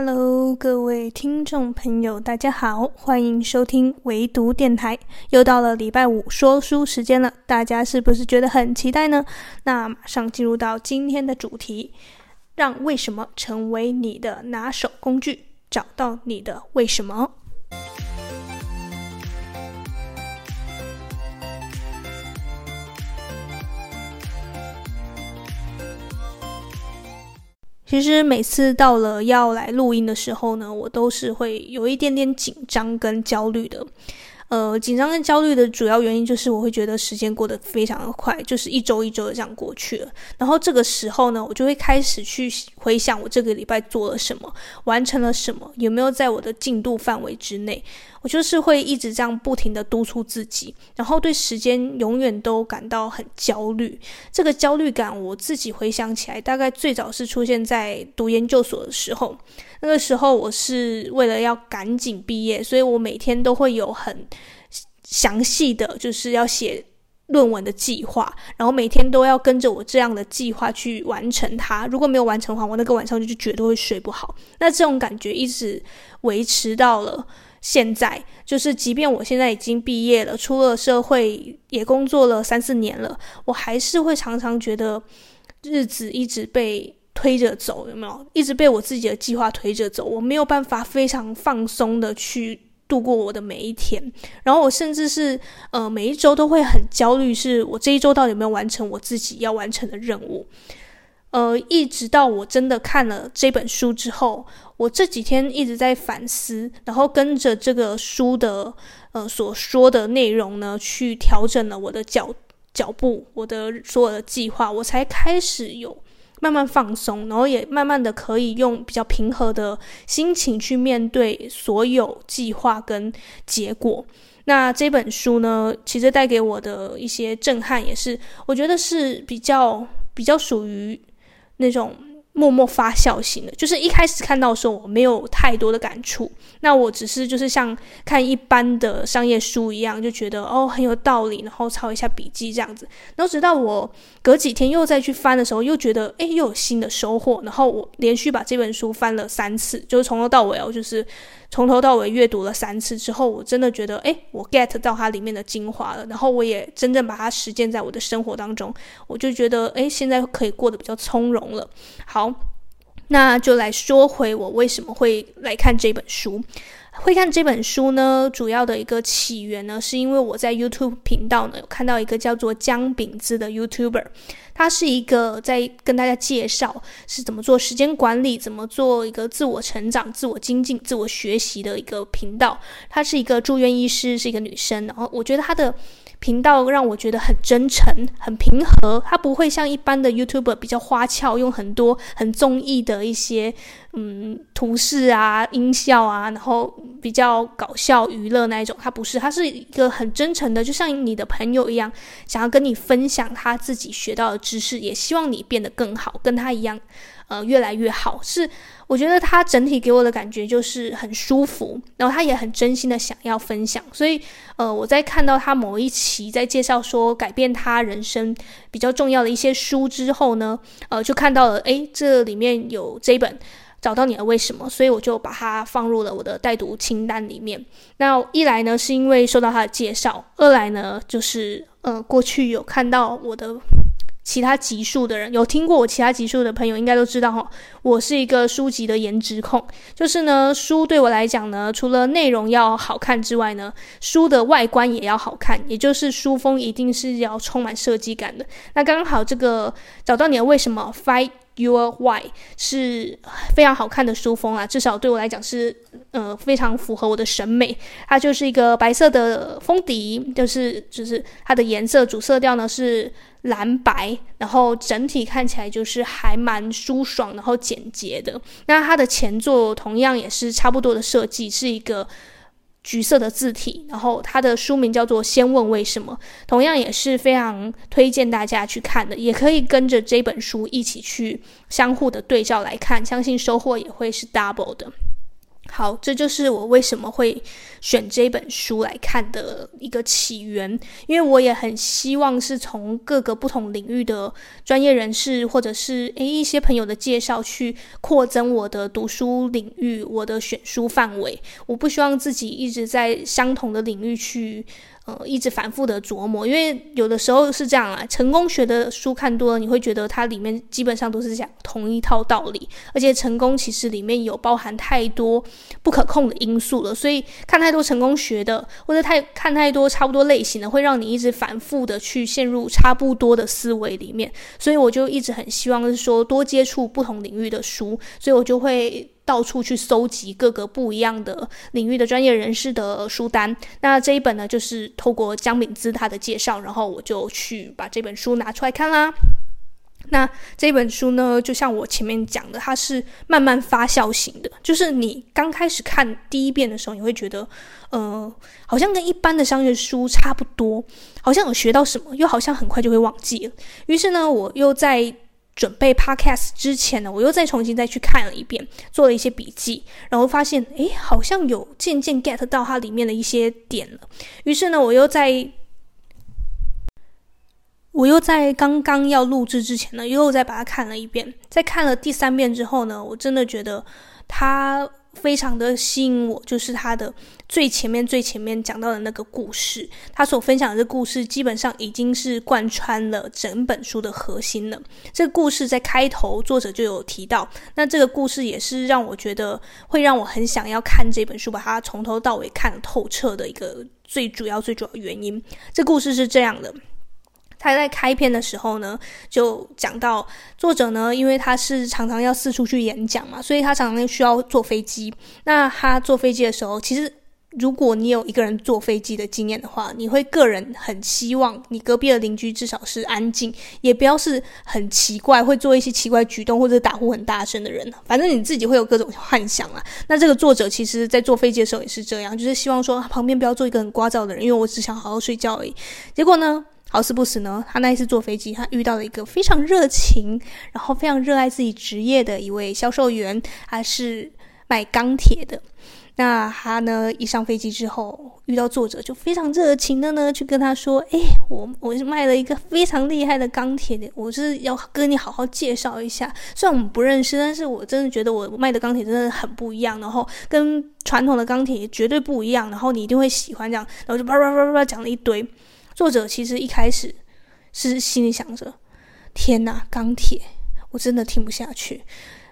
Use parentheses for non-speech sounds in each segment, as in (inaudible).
Hello，各位听众朋友，大家好，欢迎收听唯独电台。又到了礼拜五说书时间了，大家是不是觉得很期待呢？那马上进入到今天的主题，让为什么成为你的拿手工具，找到你的为什么。其实每次到了要来录音的时候呢，我都是会有一点点紧张跟焦虑的。呃，紧张跟焦虑的主要原因就是我会觉得时间过得非常的快，就是一周一周的这样过去了。然后这个时候呢，我就会开始去回想我这个礼拜做了什么，完成了什么，有没有在我的进度范围之内。我就是会一直这样不停的督促自己，然后对时间永远都感到很焦虑。这个焦虑感，我自己回想起来，大概最早是出现在读研究所的时候。那个时候我是为了要赶紧毕业，所以我每天都会有很详细的就是要写论文的计划，然后每天都要跟着我这样的计划去完成它。如果没有完成的话，我那个晚上就绝对会睡不好。那这种感觉一直维持到了。现在就是，即便我现在已经毕业了，出了社会也工作了三四年了，我还是会常常觉得日子一直被推着走，有没有？一直被我自己的计划推着走，我没有办法非常放松的去度过我的每一天。然后我甚至是呃每一周都会很焦虑，是我这一周到底有没有完成我自己要完成的任务。呃，一直到我真的看了这本书之后，我这几天一直在反思，然后跟着这个书的呃所说的内容呢，去调整了我的脚脚步，我的所有的计划，我才开始有慢慢放松，然后也慢慢的可以用比较平和的心情去面对所有计划跟结果。那这本书呢，其实带给我的一些震撼，也是我觉得是比较比较属于。那种默默发酵型的，就是一开始看到的时候，我没有太多的感触。那我只是就是像看一般的商业书一样，就觉得哦很有道理，然后抄一下笔记这样子。然后直到我隔几天又再去翻的时候，又觉得诶，又有新的收获。然后我连续把这本书翻了三次，就是从头到尾哦，就是。从头到尾阅读了三次之后，我真的觉得，诶，我 get 到它里面的精华了。然后我也真正把它实践在我的生活当中，我就觉得，诶，现在可以过得比较从容了。好，那就来说回我为什么会来看这本书。会看这本书呢，主要的一个起源呢，是因为我在 YouTube 频道呢有看到一个叫做姜饼子的 YouTuber，他是一个在跟大家介绍是怎么做时间管理，怎么做一个自我成长、自我精进、自我学习的一个频道。他是一个住院医师，是一个女生，然后我觉得他的。频道让我觉得很真诚、很平和，它不会像一般的 YouTuber 比较花俏，用很多很综艺的一些嗯图示啊、音效啊，然后比较搞笑娱乐那一种。它不是，它是一个很真诚的，就像你的朋友一样，想要跟你分享他自己学到的知识，也希望你变得更好，跟他一样。呃，越来越好，是我觉得他整体给我的感觉就是很舒服，然后他也很真心的想要分享，所以呃，我在看到他某一期在介绍说改变他人生比较重要的一些书之后呢，呃，就看到了，诶，这里面有这本找到你的为什么，所以我就把它放入了我的待读清单里面。那一来呢，是因为受到他的介绍；二来呢，就是呃，过去有看到我的。其他集数的人有听过我其他集数的朋友应该都知道哈，我是一个书籍的颜值控，就是呢，书对我来讲呢，除了内容要好看之外呢，书的外观也要好看，也就是书封一定是要充满设计感的。那刚好这个找到你的为什么翻 Your Why 是非常好看的书封啊，至少对我来讲是呃非常符合我的审美。它就是一个白色的封底，就是就是它的颜色主色调呢是。蓝白，然后整体看起来就是还蛮舒爽，然后简洁的。那它的前作同样也是差不多的设计，是一个橘色的字体。然后它的书名叫做《先问为什么》，同样也是非常推荐大家去看的。也可以跟着这本书一起去相互的对照来看，相信收获也会是 double 的。好，这就是我为什么会选这本书来看的一个起源，因为我也很希望是从各个不同领域的专业人士，或者是诶一些朋友的介绍去扩增我的读书领域，我的选书范围。我不希望自己一直在相同的领域去。呃，一直反复的琢磨，因为有的时候是这样啊，成功学的书看多了，你会觉得它里面基本上都是讲同一套道理，而且成功其实里面有包含太多不可控的因素了，所以看它太多成功学的，或者太看太多差不多类型的，会让你一直反复的去陷入差不多的思维里面，所以我就一直很希望是说多接触不同领域的书，所以我就会。到处去搜集各个不一样的领域的专业人士的书单。那这一本呢，就是透过江敏姿他的介绍，然后我就去把这本书拿出来看啦。那这本书呢，就像我前面讲的，它是慢慢发酵型的。就是你刚开始看第一遍的时候，你会觉得，呃，好像跟一般的商业书差不多，好像有学到什么，又好像很快就会忘记了。于是呢，我又在。准备 podcast 之前呢，我又再重新再去看了一遍，做了一些笔记，然后发现，诶，好像有渐渐 get 到它里面的一些点了。于是呢，我又在，我又在刚刚要录制之前呢，又再把它看了一遍。在看了第三遍之后呢，我真的觉得它。非常的吸引我，就是他的最前面最前面讲到的那个故事，他所分享的这故事基本上已经是贯穿了整本书的核心了。这个故事在开头作者就有提到，那这个故事也是让我觉得会让我很想要看这本书，把它从头到尾看透彻的一个最主要最主要原因。这故事是这样的。他在开篇的时候呢，就讲到作者呢，因为他是常常要四处去演讲嘛，所以他常常需要坐飞机。那他坐飞机的时候，其实如果你有一个人坐飞机的经验的话，你会个人很希望你隔壁的邻居至少是安静，也不要是很奇怪，会做一些奇怪举动或者打呼很大声的人。反正你自己会有各种幻想啊。那这个作者其实在坐飞机的时候也是这样，就是希望说旁边不要坐一个很聒噪的人，因为我只想好好睡觉而已。结果呢？好死不死呢，他那一次坐飞机，他遇到了一个非常热情，然后非常热爱自己职业的一位销售员，他是卖钢铁的。那他呢，一上飞机之后，遇到作者就非常热情的呢，去跟他说：“诶，我我是卖了一个非常厉害的钢铁的，我是要跟你好好介绍一下。虽然我们不认识，但是我真的觉得我卖的钢铁真的很不一样，然后跟传统的钢铁绝对不一样，然后你一定会喜欢这样。然后就叭叭叭叭讲了一堆。”作者其实一开始是心里想着：“天哪，钢铁，我真的听不下去，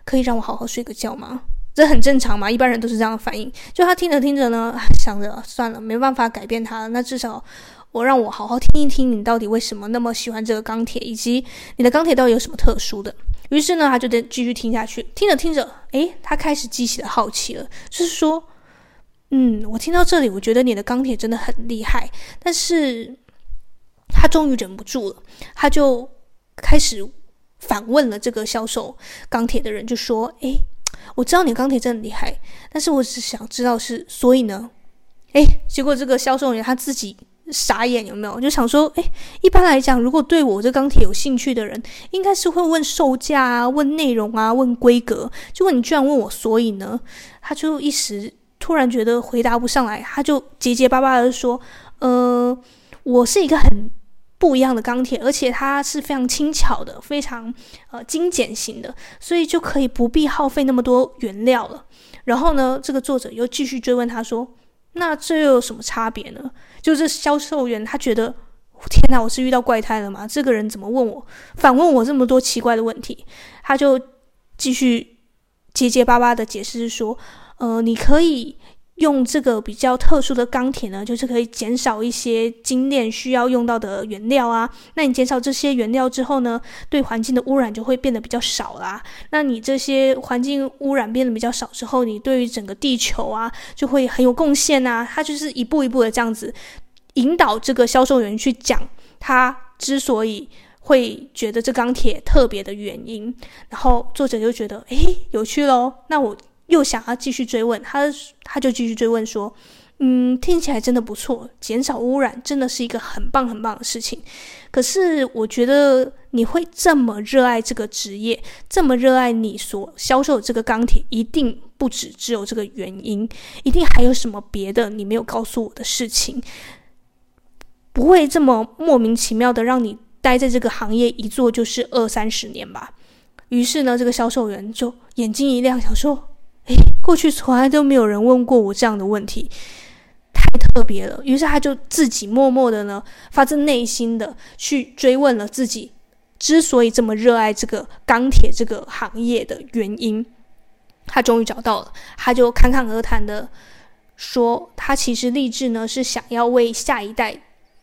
可以让我好好睡个觉吗？”这很正常嘛，一般人都是这样的反应。就他听着听着呢，想着算了，没办法改变他了，那至少我让我好好听一听你到底为什么那么喜欢这个钢铁，以及你的钢铁到底有什么特殊的。于是呢，他就得继续听下去。听着听着，诶，他开始激起了好奇了，就是说，嗯，我听到这里，我觉得你的钢铁真的很厉害，但是。他终于忍不住了，他就开始反问了这个销售钢铁的人，就说：“诶，我知道你钢铁真的厉害，但是我只想知道是，所以呢？诶，结果这个销售员他自己傻眼，有没有？就想说：诶，一般来讲，如果对我这钢铁有兴趣的人，应该是会问售价啊，问内容啊，问规格。结果你居然问我，所以呢？他就一时突然觉得回答不上来，他就结结巴巴的说：呃，我是一个很……”不一样的钢铁，而且它是非常轻巧的，非常呃精简型的，所以就可以不必耗费那么多原料了。然后呢，这个作者又继续追问他说：“那这又有什么差别呢？”就是销售员他觉得，天哪，我是遇到怪胎了吗？这个人怎么问我，反问我这么多奇怪的问题？他就继续结结巴巴的解释说：“呃，你可以。”用这个比较特殊的钢铁呢，就是可以减少一些精炼需要用到的原料啊。那你减少这些原料之后呢，对环境的污染就会变得比较少啦。那你这些环境污染变得比较少之后，你对于整个地球啊就会很有贡献啊。他就是一步一步的这样子引导这个销售员去讲他之所以会觉得这钢铁特别的原因。然后作者就觉得，诶，有趣咯。那我。又想要继续追问他，他就继续追问说：“嗯，听起来真的不错，减少污染真的是一个很棒很棒的事情。可是，我觉得你会这么热爱这个职业，这么热爱你所销售的这个钢铁，一定不止只有这个原因，一定还有什么别的你没有告诉我的事情，不会这么莫名其妙的让你待在这个行业一做就是二三十年吧？于是呢，这个销售员就眼睛一亮，想说：“诶，过去从来都没有人问过我这样的问题。”太特别了，于是他就自己默默的呢，发自内心的去追问了自己之所以这么热爱这个钢铁这个行业的原因。他终于找到了，他就侃侃而谈的说，他其实立志呢是想要为下一代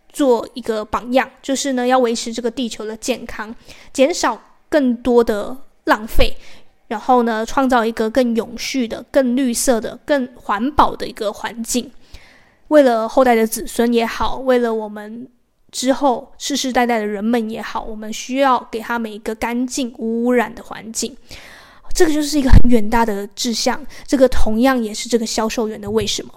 做一个榜样，就是呢要维持这个地球的健康，减少更多的浪费，然后呢创造一个更永续的、更绿色的、更环保的一个环境。为了后代的子孙也好，为了我们之后世世代代的人们也好，我们需要给他们一个干净无污染的环境。这个就是一个很远大的志向，这个同样也是这个销售员的为什么。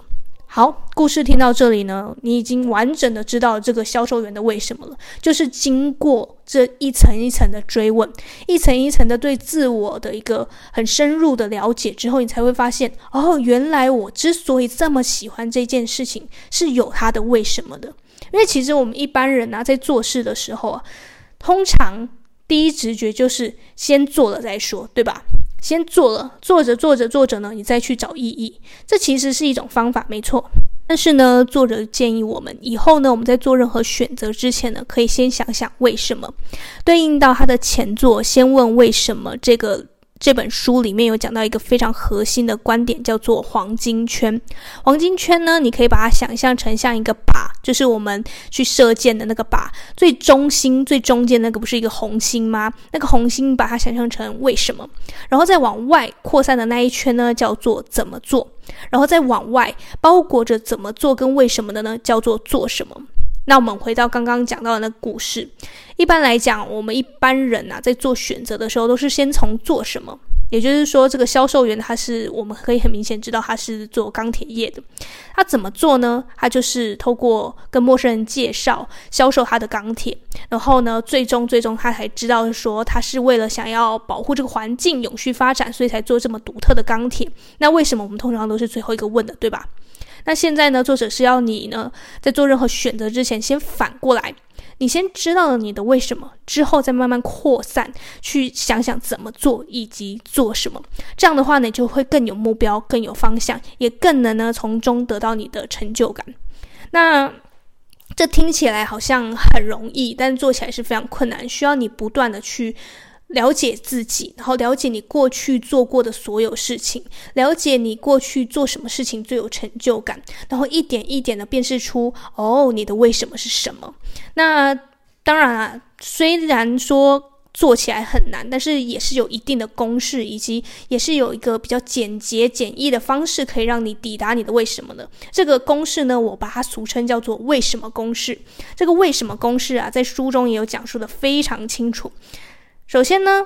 好，故事听到这里呢，你已经完整的知道这个销售员的为什么了。就是经过这一层一层的追问，一层一层的对自我的一个很深入的了解之后，你才会发现，哦，原来我之所以这么喜欢这件事情，是有它的为什么的。因为其实我们一般人啊，在做事的时候啊，通常第一直觉就是先做了再说，对吧？先做了，做着做着做着呢，你再去找意义，这其实是一种方法，没错。但是呢，作者建议我们以后呢，我们在做任何选择之前呢，可以先想想为什么，对应到他的前作，先问为什么这个。这本书里面有讲到一个非常核心的观点，叫做黄金圈。黄金圈呢，你可以把它想象成像一个靶，就是我们去射箭的那个靶，最中心、最中间那个不是一个红心吗？那个红心把它想象成为什么，然后再往外扩散的那一圈呢，叫做怎么做，然后再往外包裹着怎么做跟为什么的呢，叫做做什么。那我们回到刚刚讲到的那个故事，一般来讲，我们一般人啊，在做选择的时候，都是先从做什么。也就是说，这个销售员他是，我们可以很明显知道他是做钢铁业的。他怎么做呢？他就是透过跟陌生人介绍销售他的钢铁，然后呢，最终最终他才知道说，他是为了想要保护这个环境、永续发展，所以才做这么独特的钢铁。那为什么我们通常都是最后一个问的，对吧？那现在呢，作者是要你呢，在做任何选择之前，先反过来。你先知道了你的为什么，之后再慢慢扩散，去想想怎么做以及做什么。这样的话呢，就会更有目标、更有方向，也更能呢从中得到你的成就感。那这听起来好像很容易，但做起来是非常困难，需要你不断的去。了解自己，然后了解你过去做过的所有事情，了解你过去做什么事情最有成就感，然后一点一点的辨识出哦，你的为什么是什么。那当然啊，虽然说做起来很难，但是也是有一定的公式，以及也是有一个比较简洁简易的方式，可以让你抵达你的为什么的。这个公式呢，我把它俗称叫做为什么公式。这个为什么公式啊，在书中也有讲述的非常清楚。首先呢，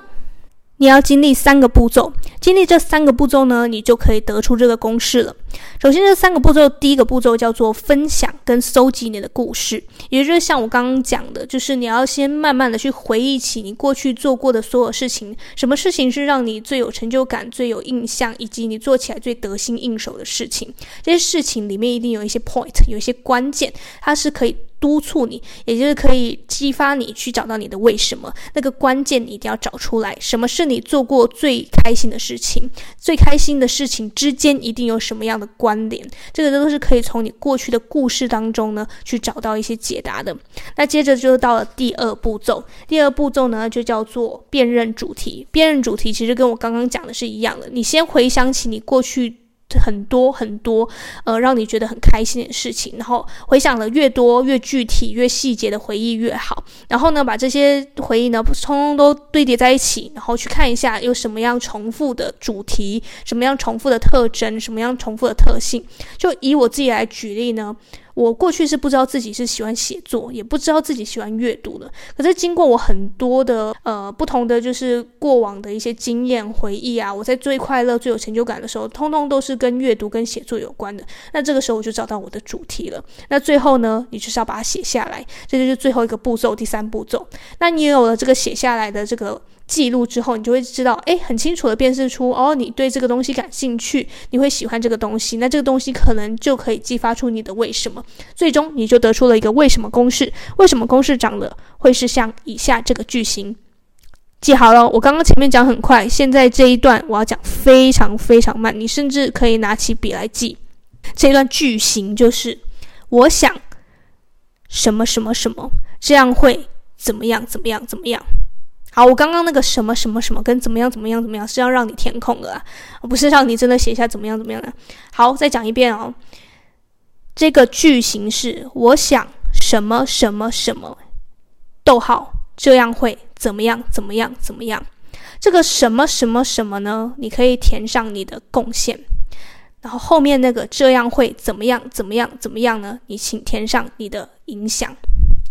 你要经历三个步骤，经历这三个步骤呢，你就可以得出这个公式了。首先，这三个步骤，第一个步骤叫做分享跟搜集你的故事，也就是像我刚刚讲的，就是你要先慢慢的去回忆起你过去做过的所有事情，什么事情是让你最有成就感、最有印象，以及你做起来最得心应手的事情。这些事情里面一定有一些 point，有一些关键，它是可以。督促你，也就是可以激发你去找到你的为什么。那个关键你一定要找出来。什么是你做过最开心的事情？最开心的事情之间一定有什么样的关联？这个都是可以从你过去的故事当中呢去找到一些解答的。那接着就到了第二步骤。第二步骤呢就叫做辨认主题。辨认主题其实跟我刚刚讲的是一样的。你先回想起你过去。很多很多，呃，让你觉得很开心的事情，然后回想的越多、越具体、越细节的回忆越好。然后呢，把这些回忆呢，通通都堆叠在一起，然后去看一下有什么样重复的主题，什么样重复的特征，什么样重复的特性。就以我自己来举例呢，我过去是不知道自己是喜欢写作，也不知道自己喜欢阅读的。可是经过我很多的呃不同的就是过往的一些经验回忆啊，我在最快乐、最有成就感的时候，通通都是跟阅读跟写作有关的。那这个时候我就找到我的主题了。那最后呢，你就是要把它写下来，这就是最后一个步骤，第三步骤。那你有了这个写下来的这个。记录之后，你就会知道，诶，很清楚的辨识出，哦，你对这个东西感兴趣，你会喜欢这个东西，那这个东西可能就可以激发出你的为什么，最终你就得出了一个为什么公式。为什么公式长得会是像以下这个句型？记好了，我刚刚前面讲很快，现在这一段我要讲非常非常慢，你甚至可以拿起笔来记。这一段句型就是，我想什么什么什么，这样会怎么样怎么样怎么样。好，我刚刚那个什么什么什么跟怎么样怎么样怎么样是要让你填空的啊，不是让你真的写一下怎么样怎么样的。好，再讲一遍哦。这个句型是我想什么什么什么，逗号，这样会怎么样怎么样怎么样。这个什么什么什么呢？你可以填上你的贡献，然后后面那个这样会怎么样怎么样怎么样呢？你请填上你的影响。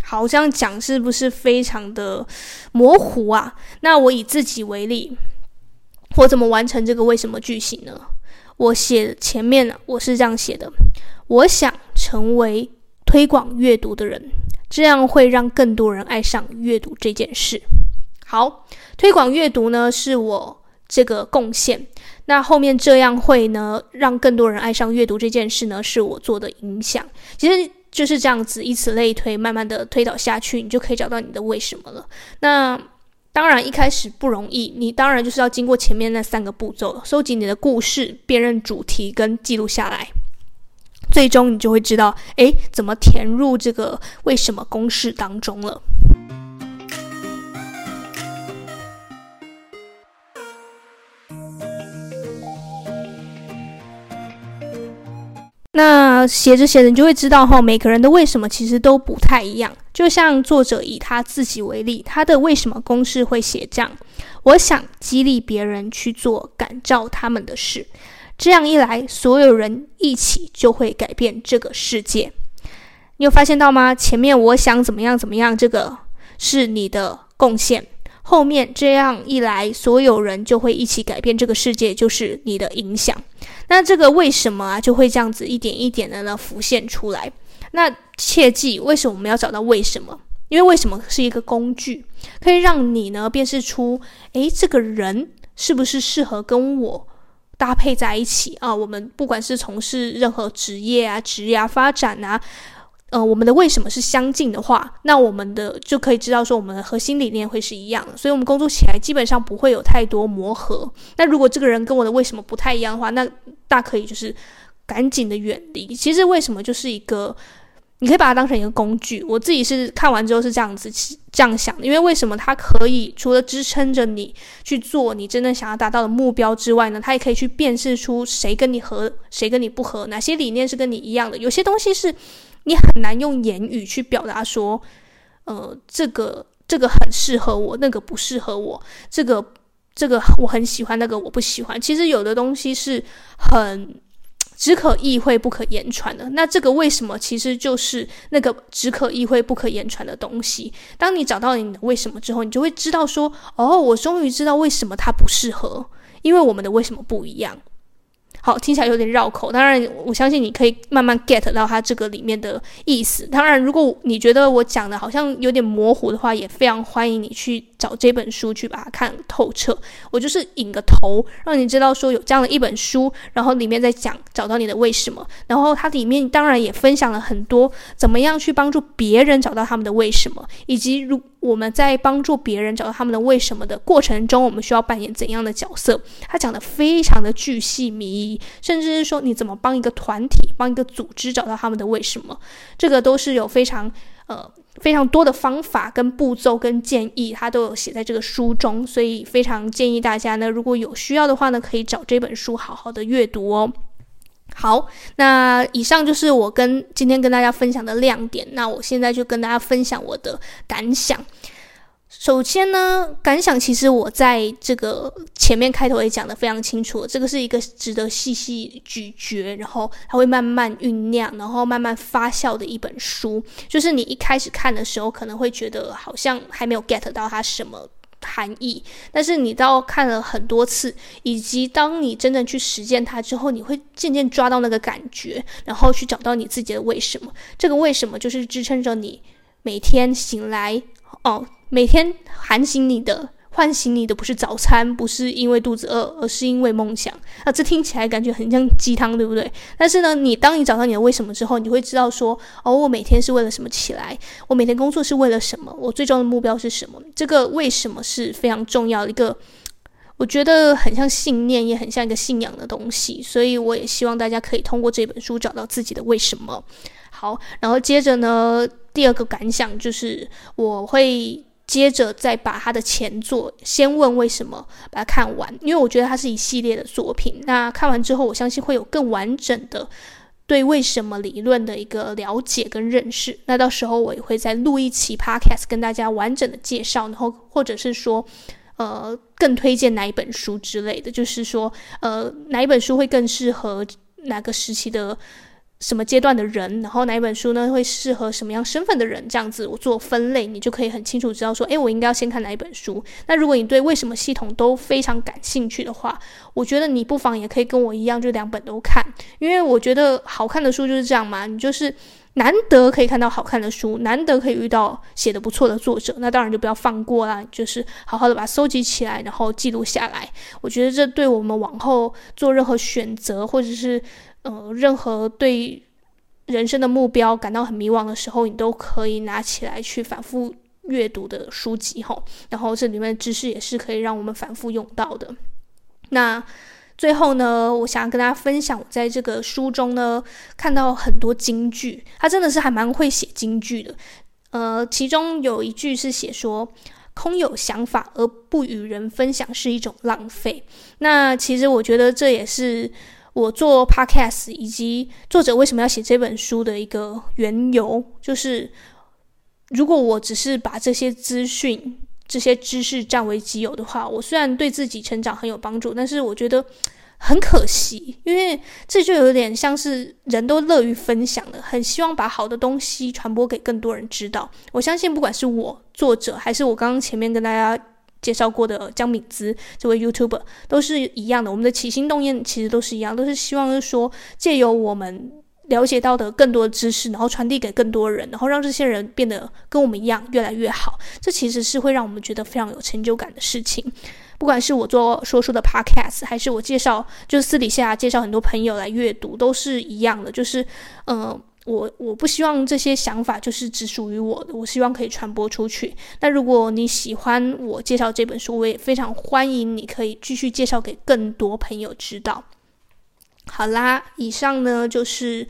好，这样讲是不是非常的模糊啊？那我以自己为例，我怎么完成这个为什么句型呢？我写前面呢，我是这样写的：我想成为推广阅读的人，这样会让更多人爱上阅读这件事。好，推广阅读呢是我这个贡献，那后面这样会呢让更多人爱上阅读这件事呢是我做的影响。其实。就是这样子，以此类推，慢慢的推导下去，你就可以找到你的为什么了。那当然一开始不容易，你当然就是要经过前面那三个步骤，收集你的故事，辨认主题跟记录下来，最终你就会知道，诶，怎么填入这个为什么公式当中了。那写着写着，你就会知道哈，每个人的为什么其实都不太一样。就像作者以他自己为例，他的为什么公式会写这样：我想激励别人去做感召他们的事，这样一来，所有人一起就会改变这个世界。你有发现到吗？前面我想怎么样怎么样，这个是你的贡献。后面这样一来，所有人就会一起改变这个世界，就是你的影响。那这个为什么啊，就会这样子一点一点的呢浮现出来。那切记，为什么我们要找到为什么？因为为什么是一个工具，可以让你呢辨识出，诶，这个人是不是适合跟我搭配在一起啊？我们不管是从事任何职业啊、职业发展啊。呃，我们的为什么是相近的话，那我们的就可以知道说，我们的核心理念会是一样的，所以我们工作起来基本上不会有太多磨合。那如果这个人跟我的为什么不太一样的话，那大可以就是赶紧的远离。其实为什么就是一个，你可以把它当成一个工具。我自己是看完之后是这样子这样想的，因为为什么它可以除了支撑着你去做你真正想要达到的目标之外呢，它也可以去辨识出谁跟你合，谁跟你不合，哪些理念是跟你一样的。有些东西是。你很难用言语去表达说，呃，这个这个很适合我，那个不适合我，这个这个我很喜欢，那个我不喜欢。其实有的东西是很 (tsk) 只可意会不可言传的。那这个为什么其实就是那个只可意会不可言传的东西？当你找到你的为什么之后，你就会知道说，哦，我终于知道为什么它不适合，因为我们的为什么不一样。好，听起来有点绕口。当然，我相信你可以慢慢 get 到它这个里面的意思。当然，如果你觉得我讲的好像有点模糊的话，也非常欢迎你去找这本书去把它看透彻。我就是引个头，让你知道说有这样的一本书，然后里面在讲找到你的为什么。然后它里面当然也分享了很多怎么样去帮助别人找到他们的为什么，以及如我们在帮助别人找到他们的为什么的过程中，我们需要扮演怎样的角色？他讲的非常的巨细靡遗，甚至是说你怎么帮一个团体、帮一个组织找到他们的为什么，这个都是有非常呃非常多的方法跟步骤跟建议，他都有写在这个书中，所以非常建议大家呢，如果有需要的话呢，可以找这本书好好的阅读哦。好，那以上就是我跟今天跟大家分享的亮点。那我现在就跟大家分享我的感想。首先呢，感想其实我在这个前面开头也讲得非常清楚，这个是一个值得细细咀嚼，然后它会慢慢酝酿，然后慢慢发酵的一本书。就是你一开始看的时候，可能会觉得好像还没有 get 到它什么含义，但是你到看了很多次，以及当你真正去实践它之后，你会渐渐抓到那个感觉，然后去找到你自己的为什么。这个为什么就是支撑着你每天醒来哦。每天喊醒你的、唤醒你的不是早餐，不是因为肚子饿，而是因为梦想。啊，这听起来感觉很像鸡汤，对不对？但是呢，你当你找到你的为什么之后，你会知道说，哦，我每天是为了什么起来？我每天工作是为了什么？我最终的目标是什么？这个为什么是非常重要的一个，我觉得很像信念，也很像一个信仰的东西。所以我也希望大家可以通过这本书找到自己的为什么。好，然后接着呢，第二个感想就是我会。接着再把他的前作先问为什么把它看完，因为我觉得它是一系列的作品。那看完之后，我相信会有更完整的对为什么理论的一个了解跟认识。那到时候我也会再录一期 Podcast 跟大家完整的介绍，然后或者是说，呃，更推荐哪一本书之类的，就是说，呃，哪一本书会更适合哪个时期的。什么阶段的人，然后哪一本书呢会适合什么样身份的人？这样子我做分类，你就可以很清楚知道说，诶，我应该要先看哪一本书。那如果你对为什么系统都非常感兴趣的话，我觉得你不妨也可以跟我一样，就两本都看。因为我觉得好看的书就是这样嘛，你就是难得可以看到好看的书，难得可以遇到写的不错的作者，那当然就不要放过啦，就是好好的把它收集起来，然后记录下来。我觉得这对我们往后做任何选择，或者是。呃，任何对人生的目标感到很迷惘的时候，你都可以拿起来去反复阅读的书籍吼，然后这里面的知识也是可以让我们反复用到的。那最后呢，我想要跟大家分享，我在这个书中呢看到很多金句，他真的是还蛮会写金句的。呃，其中有一句是写说：“空有想法而不与人分享是一种浪费。”那其实我觉得这也是。我做 podcast 以及作者为什么要写这本书的一个缘由，就是如果我只是把这些资讯、这些知识占为己有的话，我虽然对自己成长很有帮助，但是我觉得很可惜，因为这就有点像是人都乐于分享的，很希望把好的东西传播给更多人知道。我相信，不管是我作者，还是我刚刚前面跟大家。介绍过的江敏姿这位 YouTuber 都是一样的，我们的起心动念其实都是一样，都是希望是说借由我们了解到的更多的知识，然后传递给更多人，然后让这些人变得跟我们一样越来越好。这其实是会让我们觉得非常有成就感的事情。不管是我做说书的 Podcast，还是我介绍，就是私底下介绍很多朋友来阅读，都是一样的，就是嗯。我我不希望这些想法就是只属于我的，我希望可以传播出去。那如果你喜欢我介绍这本书，我也非常欢迎你可以继续介绍给更多朋友知道。好啦，以上呢就是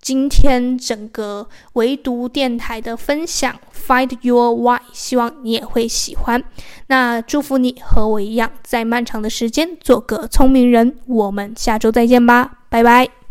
今天整个唯独电台的分享，Find Your Why，希望你也会喜欢。那祝福你和我一样，在漫长的时间做个聪明人。我们下周再见吧，拜拜。